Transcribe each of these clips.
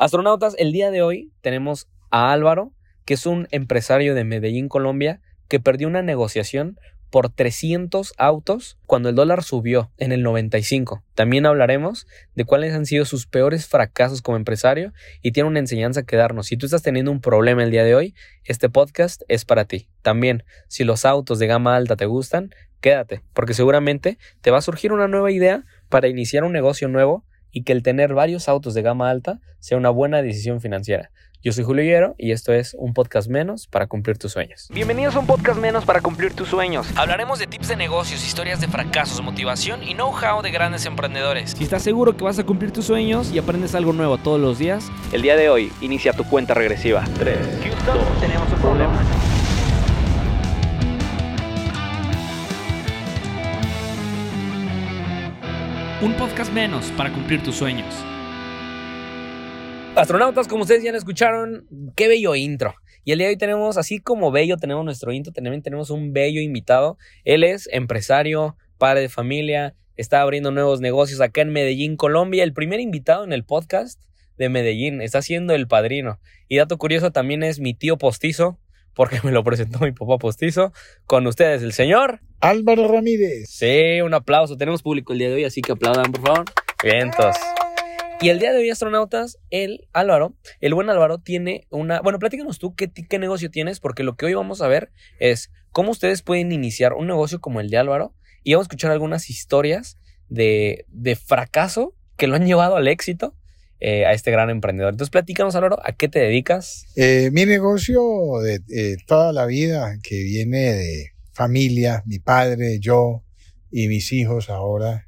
Astronautas, el día de hoy tenemos a Álvaro, que es un empresario de Medellín, Colombia, que perdió una negociación por 300 autos cuando el dólar subió en el 95. También hablaremos de cuáles han sido sus peores fracasos como empresario y tiene una enseñanza que darnos. Si tú estás teniendo un problema el día de hoy, este podcast es para ti. También, si los autos de gama alta te gustan, quédate, porque seguramente te va a surgir una nueva idea para iniciar un negocio nuevo y que el tener varios autos de gama alta sea una buena decisión financiera. Yo soy Julio Higuero y esto es un podcast menos para cumplir tus sueños. Bienvenidos a un podcast menos para cumplir tus sueños. Hablaremos de tips de negocios, historias de fracasos, motivación y know-how de grandes emprendedores. Si estás seguro que vas a cumplir tus sueños y aprendes algo nuevo todos los días, el día de hoy inicia tu cuenta regresiva. 3, Houston, tenemos un problema. Un podcast menos para cumplir tus sueños. Astronautas, como ustedes ya escucharon, qué bello intro. Y el día de hoy tenemos, así como bello tenemos nuestro intro, también tenemos un bello invitado. Él es empresario, padre de familia, está abriendo nuevos negocios acá en Medellín, Colombia. El primer invitado en el podcast de Medellín, está siendo el padrino. Y dato curioso, también es mi tío postizo, porque me lo presentó mi papá postizo. Con ustedes, el señor Álvaro Ramírez. Sí, un aplauso. Tenemos público el día de hoy, así que aplaudan, por favor. Vientos. Y el día de hoy, astronautas, el Álvaro, el buen Álvaro, tiene una. Bueno, platícanos tú qué, qué negocio tienes, porque lo que hoy vamos a ver es cómo ustedes pueden iniciar un negocio como el de Álvaro. Y vamos a escuchar algunas historias de, de fracaso que lo han llevado al éxito eh, a este gran emprendedor. Entonces, platícanos, Álvaro, ¿a qué te dedicas? Eh, mi negocio de eh, toda la vida, que viene de familia, mi padre, yo y mis hijos ahora,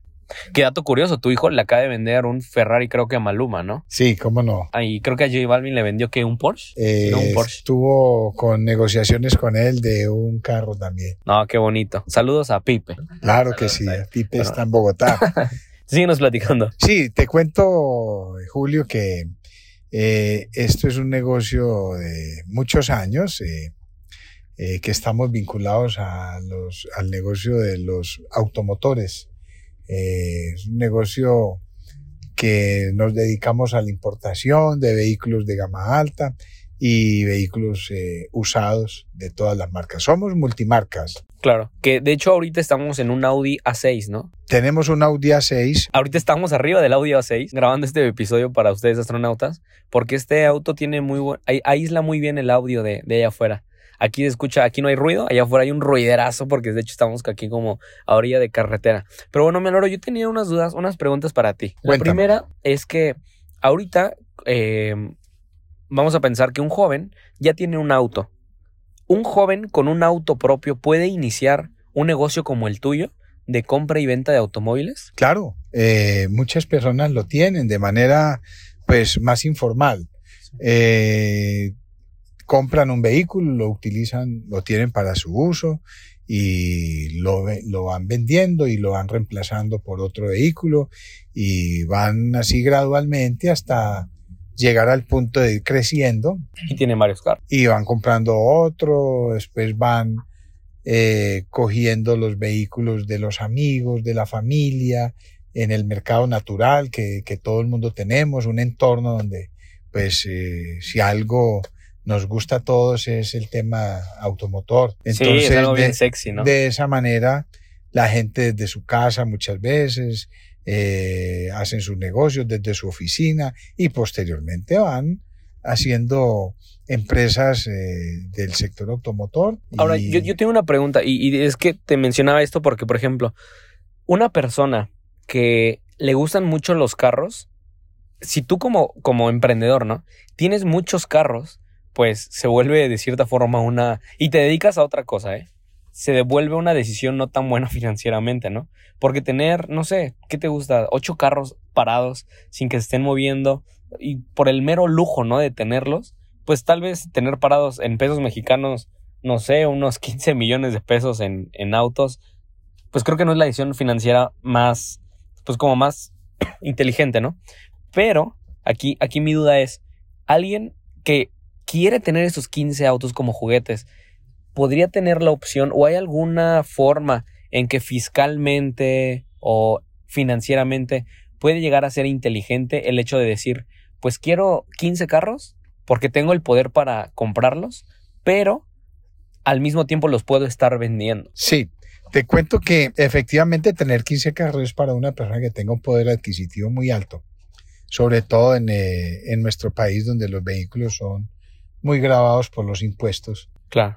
Qué dato curioso, tu hijo le acaba de vender un Ferrari, creo que a Maluma, ¿no? Sí, cómo no. Ah, y creo que a J Balvin le vendió que un Porsche. Eh, un Porsche. Estuvo con negociaciones con él de un carro también. No, qué bonito. Saludos a Pipe. Claro que sí, Pipe está en Bogotá. Síguenos platicando. Sí, te cuento, Julio, que eh, esto es un negocio de muchos años. Eh, eh, que estamos vinculados al negocio de los automotores. Es un negocio que nos dedicamos a la importación de vehículos de gama alta y vehículos eh, usados de todas las marcas. Somos multimarcas. Claro, que de hecho ahorita estamos en un Audi A6, ¿no? Tenemos un Audi A6. Ahorita estamos arriba del Audi A6 grabando este episodio para ustedes astronautas, porque este auto tiene muy buen, aísla muy bien el audio de, de allá afuera. Aquí se escucha, aquí no hay ruido, allá afuera hay un ruiderazo porque de hecho estamos aquí como a orilla de carretera. Pero bueno, Menoro, yo tenía unas dudas, unas preguntas para ti. La primera es que ahorita eh, vamos a pensar que un joven ya tiene un auto. ¿Un joven con un auto propio puede iniciar un negocio como el tuyo de compra y venta de automóviles? Claro, eh, muchas personas lo tienen de manera pues más informal. Eh, compran un vehículo, lo utilizan, lo tienen para su uso y lo, lo, van vendiendo y lo van reemplazando por otro vehículo y van así gradualmente hasta llegar al punto de ir creciendo. Y tienen varios carros. Y van comprando otro, después van eh, cogiendo los vehículos de los amigos, de la familia, en el mercado natural que, que todo el mundo tenemos, un entorno donde pues eh, si algo nos gusta a todos es el tema automotor. Entonces, sí, es bien sexy, ¿no? De esa manera, la gente desde su casa muchas veces eh, hacen sus negocios desde su oficina y posteriormente van haciendo empresas eh, del sector automotor. Ahora, yo, yo, tengo una pregunta y, y es que te mencionaba esto porque, por ejemplo, una persona que le gustan mucho los carros, si tú como, como emprendedor, ¿no? Tienes muchos carros, pues se vuelve de cierta forma una... Y te dedicas a otra cosa, ¿eh? Se devuelve una decisión no tan buena financieramente, ¿no? Porque tener, no sé, ¿qué te gusta? Ocho carros parados sin que se estén moviendo y por el mero lujo, ¿no? De tenerlos, pues tal vez tener parados en pesos mexicanos, no sé, unos 15 millones de pesos en, en autos, pues creo que no es la decisión financiera más, pues como más inteligente, ¿no? Pero aquí, aquí mi duda es, alguien que quiere tener esos 15 autos como juguetes, podría tener la opción o hay alguna forma en que fiscalmente o financieramente puede llegar a ser inteligente el hecho de decir, pues quiero 15 carros porque tengo el poder para comprarlos, pero al mismo tiempo los puedo estar vendiendo. Sí, te cuento que efectivamente tener 15 carros es para una persona que tenga un poder adquisitivo muy alto, sobre todo en, eh, en nuestro país donde los vehículos son muy grabados por los impuestos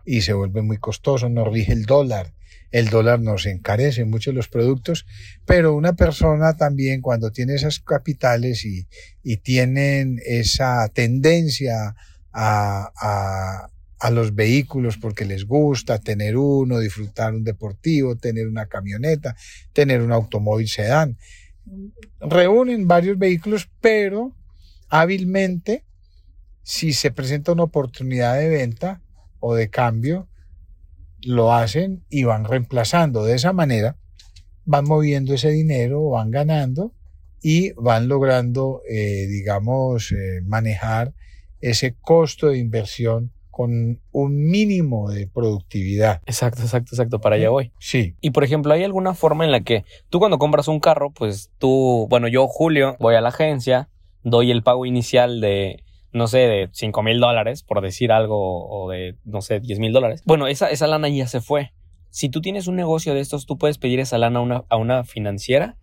Y se vuelve muy costoso, nos rige el dólar. El dólar nos encarece mucho los productos, pero una persona también cuando tiene esas capitales y, y tienen esa tendencia a, a, a los vehículos porque les gusta tener uno, disfrutar un deportivo, tener una camioneta, tener un automóvil sedán. Reúnen varios vehículos, pero hábilmente, si se presenta una oportunidad de venta o de cambio, lo hacen y van reemplazando. De esa manera, van moviendo ese dinero, van ganando y van logrando, eh, digamos, eh, manejar ese costo de inversión con un mínimo de productividad. Exacto, exacto, exacto, para allá voy. Sí, Y por ejemplo, ¿hay alguna forma en la que tú cuando compras un carro, pues tú, bueno, yo, Julio, voy a la agencia, doy el pago inicial de, no sé, de 5 mil dólares, por decir algo, o de, no sé, 10 mil dólares. Bueno, esa, esa lana ya se fue. Si tú tienes un negocio de estos, tú puedes pedir esa lana a una, a una financiera.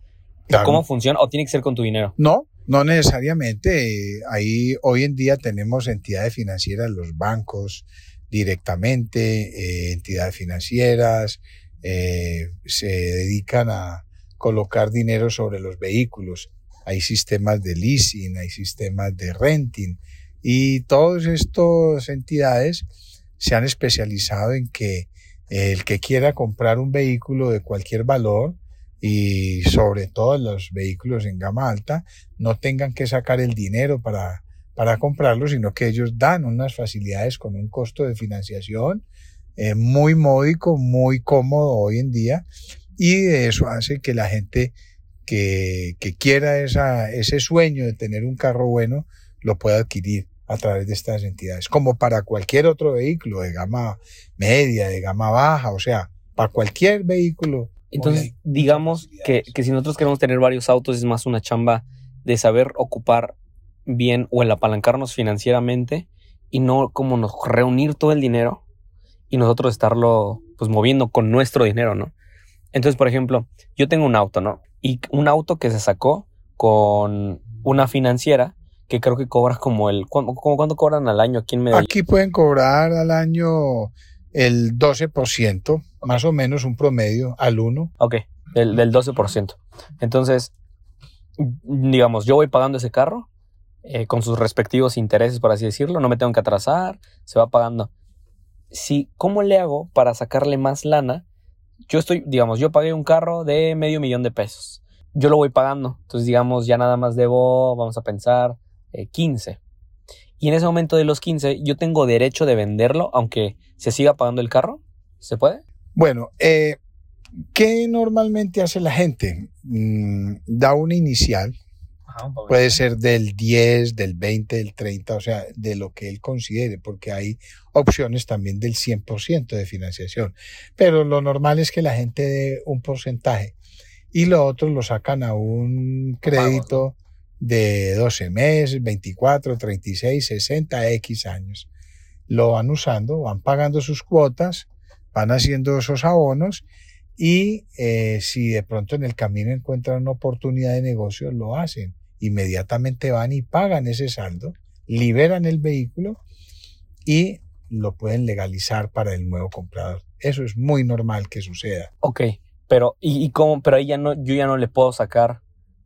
claro. ¿Cómo funciona? ¿O tiene que ser con tu dinero? No, no necesariamente. Ahí hoy en día tenemos entidades financieras, los bancos directamente, eh, entidades financieras, eh, se dedican a colocar dinero sobre los vehículos. Hay sistemas de leasing, hay sistemas de renting y todas estas entidades se han especializado en que el que quiera comprar un vehículo de cualquier valor y sobre todo los vehículos en gama alta no tengan que sacar el dinero para, para comprarlo, sino que ellos dan unas facilidades con un costo de financiación eh, muy módico, muy cómodo hoy en día. Y eso hace que la gente que, que quiera esa, ese sueño de tener un carro bueno lo pueda adquirir a través de estas entidades, como para cualquier otro vehículo de gama media, de gama baja, o sea, para cualquier vehículo. Entonces, digamos que, que si nosotros queremos tener varios autos, es más una chamba de saber ocupar bien o el apalancarnos financieramente y no como nos reunir todo el dinero y nosotros estarlo pues moviendo con nuestro dinero, ¿no? Entonces, por ejemplo, yo tengo un auto, ¿no? Y un auto que se sacó con una financiera que creo que cobra como el... ¿Cuánto, como cuánto cobran al año aquí en Medellín? Aquí pueden cobrar al año el 12%, más o menos un promedio al 1. Ok, del, del 12%. Entonces, digamos, yo voy pagando ese carro eh, con sus respectivos intereses, por así decirlo, no me tengo que atrasar, se va pagando. Si, ¿Cómo le hago para sacarle más lana? Yo estoy, digamos, yo pagué un carro de medio millón de pesos. Yo lo voy pagando. Entonces, digamos, ya nada más debo, vamos a pensar, eh, 15. Y en ese momento de los 15, yo tengo derecho de venderlo, aunque se siga pagando el carro. ¿Se puede? Bueno, eh, ¿qué normalmente hace la gente? Mm, da una inicial, puede ser del 10, del 20, del 30, o sea, de lo que él considere, porque hay opciones también del 100% de financiación. Pero lo normal es que la gente dé un porcentaje y lo otro lo sacan a un crédito de 12 meses, 24, 36, 60, X años. Lo van usando, van pagando sus cuotas, van haciendo esos abonos y eh, si de pronto en el camino encuentran una oportunidad de negocio, lo hacen. Inmediatamente van y pagan ese saldo, liberan el vehículo y lo pueden legalizar para el nuevo comprador. Eso es muy normal que suceda. Ok, pero ¿y, y cómo? Pero ahí ya no, yo ya no le puedo sacar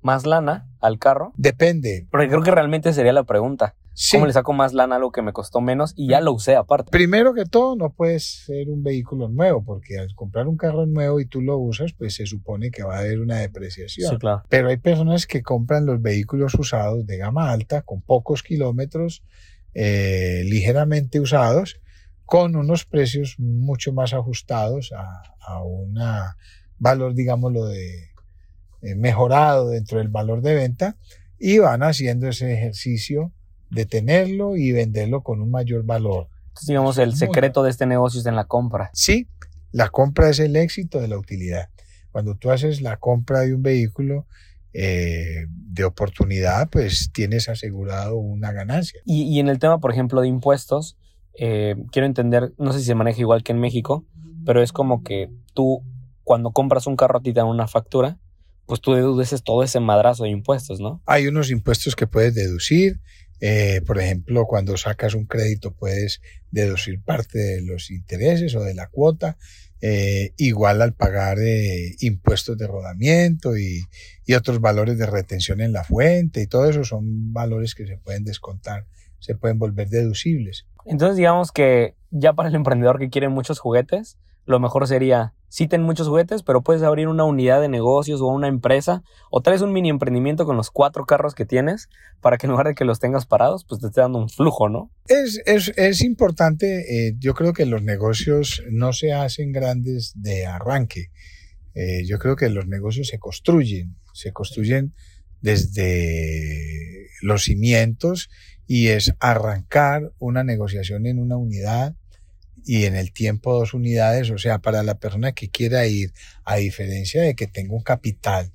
más lana al carro. Depende. Porque creo que realmente sería la pregunta. Sí. ¿Cómo le saco más lana a algo que me costó menos y ya lo usé aparte? Primero que todo, no puede ser un vehículo nuevo, porque al comprar un carro nuevo y tú lo usas, pues se supone que va a haber una depreciación. Sí, claro. Pero hay personas que compran los vehículos usados de gama alta, con pocos kilómetros, eh, ligeramente usados, con unos precios mucho más ajustados a, a un valor, digámoslo, de mejorado dentro del valor de venta y van haciendo ese ejercicio de tenerlo y venderlo con un mayor valor. Entonces, digamos, el secreto de este negocio es en la compra. Sí, la compra es el éxito de la utilidad. Cuando tú haces la compra de un vehículo, eh, de oportunidad, pues tienes asegurado una ganancia. Y, en el tema, por ejemplo, de impuestos, eh, quiero entender, no sé si se maneja igual que en México, pero es como que tú, cuando compras un carro, a ti te dan una factura, pues tú deduces todo ese madrazo de impuestos, ¿no? Hay unos impuestos que puedes deducir. Eh, por ejemplo, cuando sacas un crédito puedes deducir parte de los intereses o de la cuota. Eh, igual al pagar eh, impuestos de rodamiento y, y, otros valores de retención en la fuente y todo eso son valores que se pueden descontar, se pueden volver deducibles. Entonces digamos que ya para el emprendedor que quiere muchos juguetes, lo mejor sería, sí ten muchos juguetes, pero puedes abrir una unidad de negocios o una empresa o traes un mini emprendimiento con los cuatro carros que tienes para que en lugar de que los tengas parados, pues te esté dando un flujo, ¿no? Es, es, importante, eh, yo creo que los negocios no se hacen grandes de arranque. Eh, yo creo que los negocios se construyen, se construyen desde los cimientos y es arrancar una negociación en una unidad y en el tiempo dos unidades, o sea, para la persona que quiera ir, a diferencia de que tenga un capital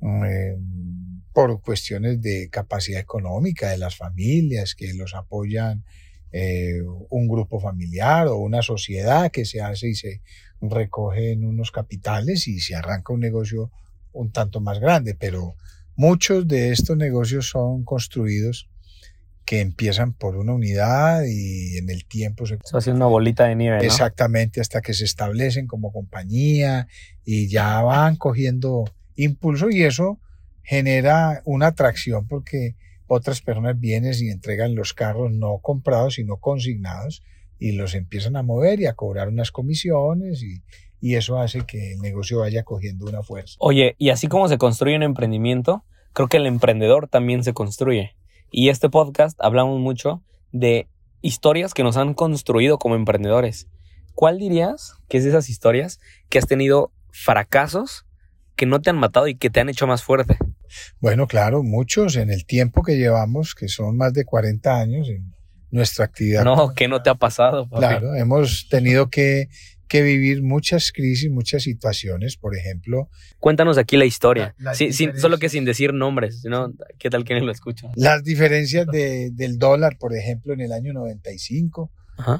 eh, por cuestiones de capacidad económica de las familias que los apoyan eh, un grupo familiar o una sociedad que se hace y se recogen unos capitales y se arranca un negocio un tanto más grande, pero muchos de estos negocios son construidos que empiezan por una unidad y en el tiempo se... Eso hace una bolita de nieve. Exactamente, hasta que se establecen como compañía y ya van cogiendo impulso y eso genera una atracción porque otras personas vienen y entregan los carros no comprados sino consignados y los empiezan a mover y a cobrar unas comisiones y, y eso hace que el negocio vaya cogiendo una fuerza. Oye, y así como se construye un emprendimiento, creo que el emprendedor también se construye. Y este podcast hablamos mucho de historias que nos han construido como emprendedores. ¿Cuál dirías que es de esas historias que has tenido fracasos que no te han matado y que te han hecho más fuerte? Bueno, claro, muchos en el tiempo que llevamos, que son más de 40 años en nuestra actividad. No, ¿qué no te ha pasado? Claro, hemos tenido que que vivir muchas crisis, muchas situaciones, por ejemplo. Cuéntanos aquí la historia, solo que sin decir nombres, ¿no? ¿Qué tal que lo escucha? Las diferencias de, del dólar, por ejemplo, en el año 95,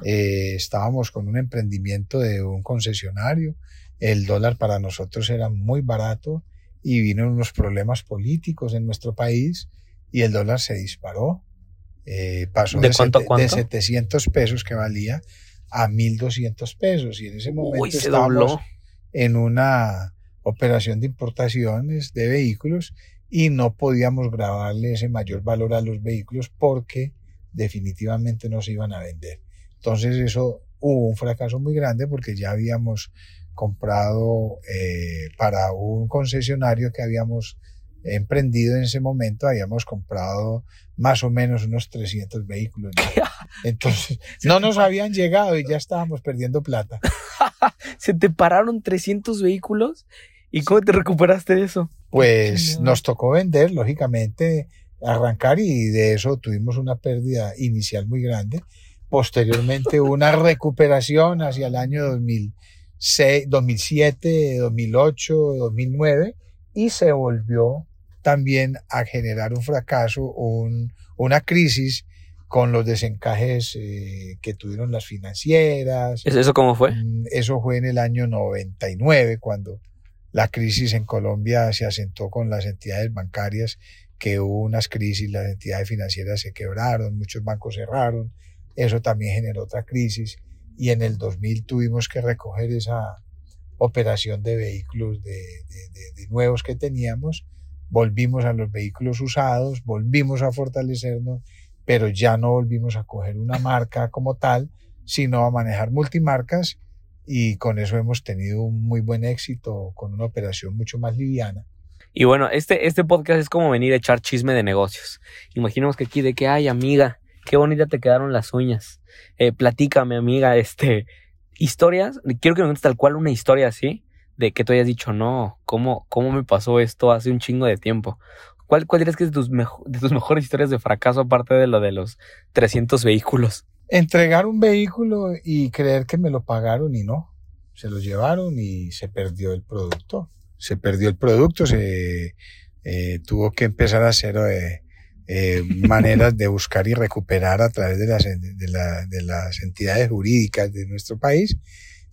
eh, estábamos con un emprendimiento de un concesionario, el dólar para nosotros era muy barato y vino unos problemas políticos en nuestro país y el dólar se disparó. Eh, pasó ¿De, cuánto, cuánto? de 700 pesos que valía a 1.200 pesos y en ese momento estábamos en una operación de importaciones de vehículos y no podíamos grabarle ese mayor valor a los vehículos porque definitivamente no se iban a vender. Entonces eso hubo un fracaso muy grande porque ya habíamos comprado eh, para un concesionario que habíamos emprendido en ese momento, habíamos comprado más o menos unos 300 vehículos. Entonces, no nos habían llegado y ya estábamos perdiendo plata. ¿Se te pararon 300 vehículos? ¿Y cómo te recuperaste de eso? Pues nos tocó vender, lógicamente, arrancar y de eso tuvimos una pérdida inicial muy grande. Posteriormente una recuperación hacia el año 2006, 2007, 2008, 2009 y se volvió también a generar un fracaso, un, una crisis con los desencajes eh, que tuvieron las financieras. ¿Eso cómo fue? Mm, eso fue en el año 99, cuando la crisis en Colombia se asentó con las entidades bancarias, que hubo unas crisis, las entidades financieras se quebraron, muchos bancos cerraron, eso también generó otra crisis y en el 2000 tuvimos que recoger esa operación de vehículos de, de nuevos que teníamos volvimos a los vehículos usados, volvimos a fortalecernos, pero ya no volvimos a coger una marca como tal, sino a manejar multimarcas y con eso hemos tenido un muy buen éxito con una operación mucho más liviana. Y bueno, este, este podcast es como venir a echar chisme de negocios. Imaginemos que aquí de que, ay amiga, qué bonita te quedaron las uñas. Eh, platícame amiga, este, historias, quiero que me cuentes tal cual una historia así, de que tú hayas dicho, no, ¿cómo, cómo me pasó esto hace un chingo de tiempo? ¿Cuál, cuál dirías que es de tus, de tus mejores historias de fracaso aparte de lo de los 300 vehículos? Entregar un vehículo y creer que me lo pagaron y no. Se lo llevaron y se perdió el producto. Se perdió el producto, se, eh, tuvo que empezar a hacer eh, eh, maneras de buscar y recuperar a través de las, de, la, de las entidades jurídicas de nuestro país.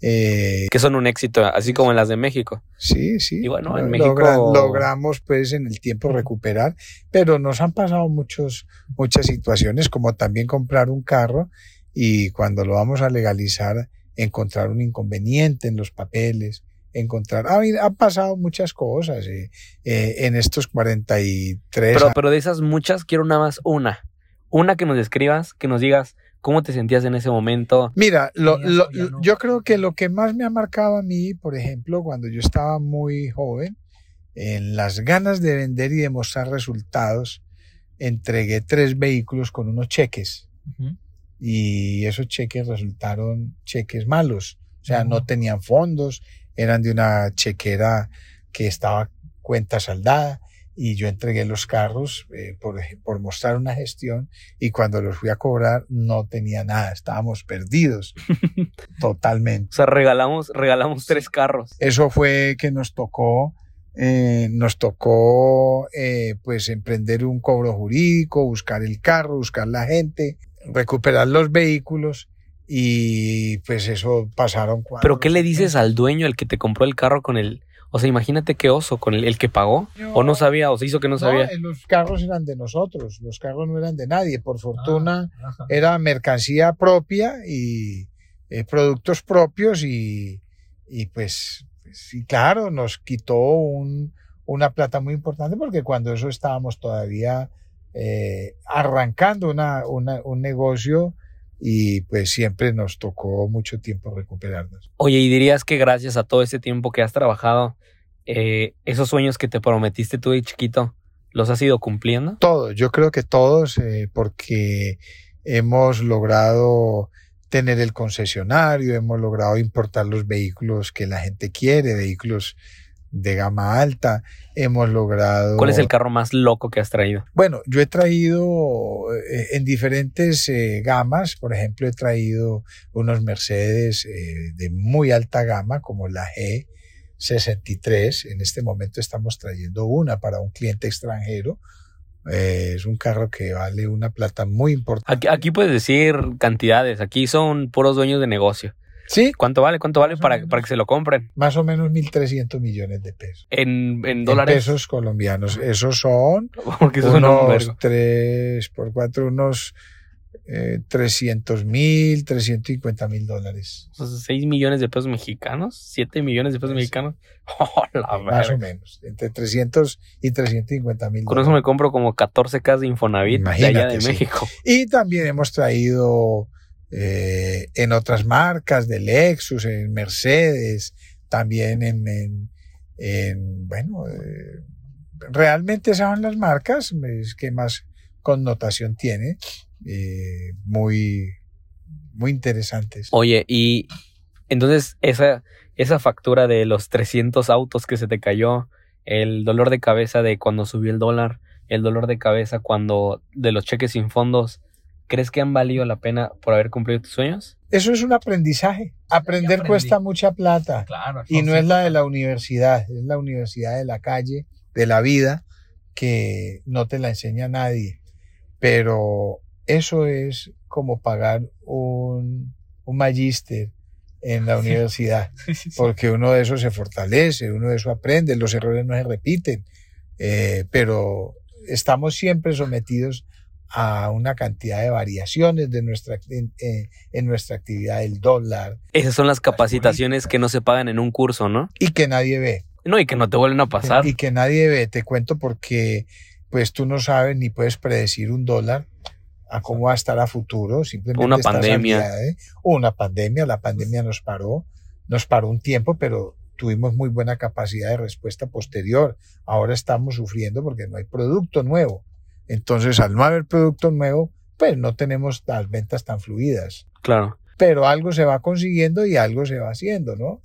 Eh, que son un éxito, así como en las de México. Sí, sí. Y bueno, en México logramos pues en el tiempo recuperar, pero nos han pasado muchos, muchas situaciones, como también comprar un carro y cuando lo vamos a legalizar, encontrar un inconveniente en los papeles, encontrar. Ha, han pasado muchas cosas eh, eh, en estos 43 pero, Pero de esas muchas, quiero nada más una. Una que nos describas, que nos digas cómo te sentías en ese momento. Mira, lo, yo creo que lo que más me ha marcado a mí, por ejemplo, cuando yo estaba muy joven, en las ganas de vender y demostrar resultados, entregué tres vehículos con unos cheques. Y esos cheques resultaron cheques malos. O sea, no tenían fondos, eran de una chequera que estaba cuenta saldada y yo entregué los carros eh, por, por, mostrar una gestión y cuando los fui a cobrar no tenía nada, estábamos perdidos totalmente. O sea, regalamos, regalamos tres carros. Eso fue que nos tocó, eh, nos tocó eh, pues emprender un cobro jurídico, buscar el carro, buscar la gente, recuperar los vehículos y pues eso pasaron cuatro. ¿Pero qué le dices al dueño, el que te compró el carro con el... O sea, imagínate qué oso, con el, que pagó, o no sabía, o se hizo que no sabía. Eh, los carros eran de nosotros, los carros no eran de nadie, por fortuna ah, era mercancía propia y eh, productos propios y, y pues, sí, claro, nos quitó un, una plata muy importante porque cuando eso estábamos todavía eh, arrancando una, una, un negocio y pues siempre nos tocó mucho tiempo recuperarnos. Oye, ¿y dirías que gracias a todo ese tiempo que has trabajado, eh, esos sueños que te prometiste tú de chiquito, los has ido cumpliendo? Todos, yo creo que todos, eh, porque hemos logrado tener el concesionario, hemos logrado importar los vehículos que la gente quiere, vehículos de gama alta. Hemos logrado... ¿Cuál es el carro más loco que has traído? Bueno, yo he traído eh, en diferentes eh, gamas, por ejemplo, he traído unos Mercedes eh, de muy alta gama como la G63. En este momento estamos trayendo una para un cliente extranjero. es un carro que vale una plata muy importante. Aquí, aquí puedes decir cantidades, aquí son puros dueños de negocio. Sí. ¿Cuánto vale? ¿Cuánto vale para, para que se lo compren? Más o menos 1.300 millones de pesos. ¿En, en dólares? En pesos colombianos. Esos son Porque unos 3 por 4, unos eh, 300 mil, 350 mil dólares. O sea, 6 millones de pesos mexicanos, 7 millones de pesos mexicanos. Oh, Más o menos, entre 300 y 350 mil. Con eso me compro como 14 casas de Infonavit de allá de México. Y también hemos traído eh, en otras marcas de Lexus, en Mercedes, también en, en, bueno, eh, realmente esas son las marcas que más connotación tiene, eh, muy, muy interesantes. Oye, y entonces esa, esa factura de los 300 autos que se te cayó, el dolor de cabeza de cuando subió el dólar, el dolor de cabeza cuando de los cheques sin fondos, ¿Crees que han valido la pena por haber cumplido tus sueños? Eso es un aprendizaje. Aprender cuesta mucha plata. Claro, y no es la de la universidad, es la universidad de la calle, de la vida, que no te la enseña nadie. Pero eso es como pagar un, un magíster en la universidad, porque uno de eso se fortalece, uno de eso aprende, los errores no se repiten, eh, pero estamos siempre sometidos a una cantidad de variaciones de nuestra, en, en, nuestra actividad del dólar. Esas son las capacitaciones que no se pagan en un curso, ¿no? Y que nadie ve. No, y que no te vuelven a pasar. Y que nadie ve. Te cuento porque pues tú no sabes ni puedes predecir un dólar a cómo va a estar a futuro. Simplemente una pandemia. Una pandemia. La pandemia nos paró, nos paró un tiempo, pero tuvimos muy buena capacidad de respuesta posterior. Ahora estamos sufriendo porque no hay producto nuevo. Entonces, al no haber producto nuevo, pues no tenemos las ventas tan fluidas. Claro. Pero algo se va consiguiendo y algo se va haciendo, ¿no?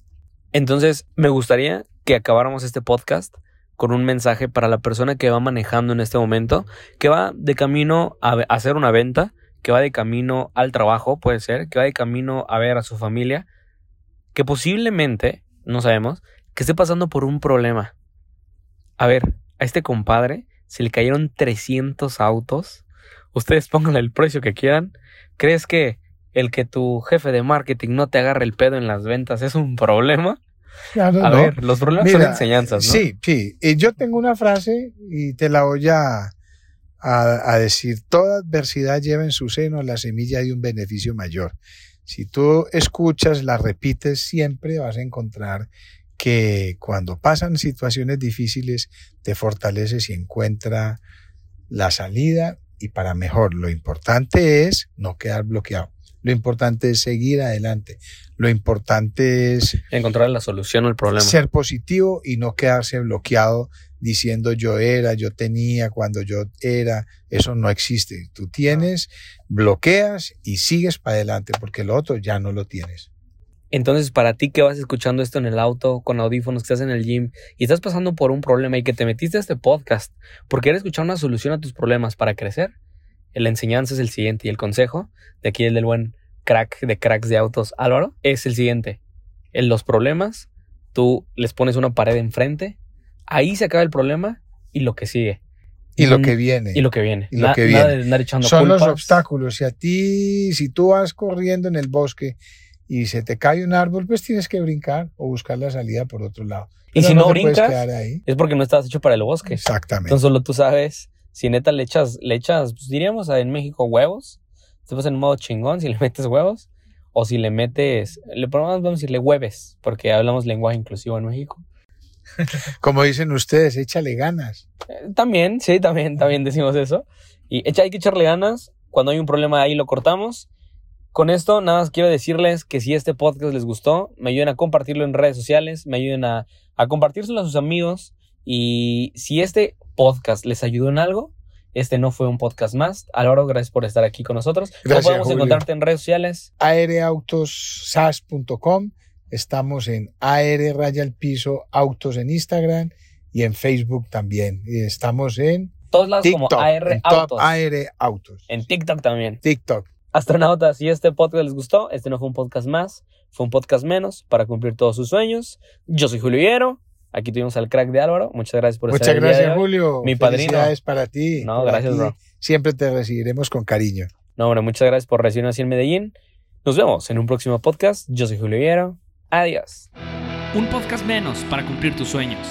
Entonces, me gustaría que acabáramos este podcast con un mensaje para la persona que va manejando en este momento, que va de camino a hacer una venta, que va de camino al trabajo, puede ser, que va de camino a ver a su familia, que posiblemente, no sabemos, que esté pasando por un problema. A ver, a este compadre se le cayeron 300 autos. Ustedes pónganle el precio que quieran. ¿Crees que el que tu jefe de marketing no te agarre el pedo en las ventas es un problema? Claro, A no. ver, los problemas son enseñanzas, ¿no? Sí, sí. Y yo tengo una frase y te la voy a, a, a decir. Toda adversidad lleva en su seno la semilla de un beneficio mayor. Si tú escuchas, la repites, siempre vas a encontrar que cuando pasan situaciones difíciles te fortaleces y encuentra la salida y para mejor. Lo importante es no quedar bloqueado. Lo importante es seguir adelante. Lo importante es Encontrar la solución al problema. ser positivo y no quedarse bloqueado diciendo yo era, yo tenía, cuando yo era. Eso no existe. Tú tienes, bloqueas y sigues para adelante porque lo otro ya no lo tienes. Entonces, para ti que vas escuchando esto en el auto, con audífonos, que estás en el gym y estás pasando por un problema y que te metiste a este podcast porque quieres escuchar una solución a tus problemas para crecer, la enseñanza es el siguiente y el consejo de aquí el del buen crack de cracks de autos Álvaro es el siguiente. En los problemas, tú les pones una pared enfrente, ahí se acaba el problema y lo que sigue. Y lo que viene. Y lo que viene. Y lo Na- que Nada viene. de andar echando Son los culpas. obstáculos. Si a ti, si tú vas corriendo en el bosque y se te cae un árbol, pues tienes que brincar o buscar la salida por otro lado. Y Pero si no puedes brincas, ahí. es porque no estabas hecho para el bosque. Exactamente. Entonces solo tú sabes si neta le echas, le echas, pues diríamos en México huevos, te vas en modo chingón si le metes huevos, o si le metes, le vamos a decirle hueves, porque hablamos lenguaje inclusivo en México. Como dicen ustedes, échale ganas. Eh, también, sí, también, también decimos eso. Y echa, hay que echarle ganas, cuando hay un problema ahí lo cortamos. Con esto, nada más quiero decirles que si este podcast les gustó, me ayuden a compartirlo en redes sociales, me ayuden a, a compartírselo a sus amigos. Y si este podcast les ayudó en algo, este no fue un podcast más. Álvaro, gracias por estar aquí con nosotros. ¿Cómo Gracias, podemos Julio. encontrarte en redes sociales? aereautosas.com. Estamos en AR Raya al Piso Autos en Instagram y en Facebook también. Y estamos en Todos lados como. AR Autos. AR Autos. En TikTok también. TikTok. Astronautas, si este podcast les gustó, este no fue un podcast más, fue un podcast menos para cumplir todos sus sueños. Yo soy Julio Higuero, aquí tuvimos al crack de Álvaro. Muchas gracias por Muchas estar el día de gracias, hoy. Julio. Mi padrino. Felicidades para ti. No, gracias, bro. Siempre te recibiremos con cariño. No, hombre, muchas gracias por recibirnos así en Medellín. Nos vemos en un próximo podcast. Yo soy Julio Higuero. Adiós. Un podcast menos para cumplir tus sueños.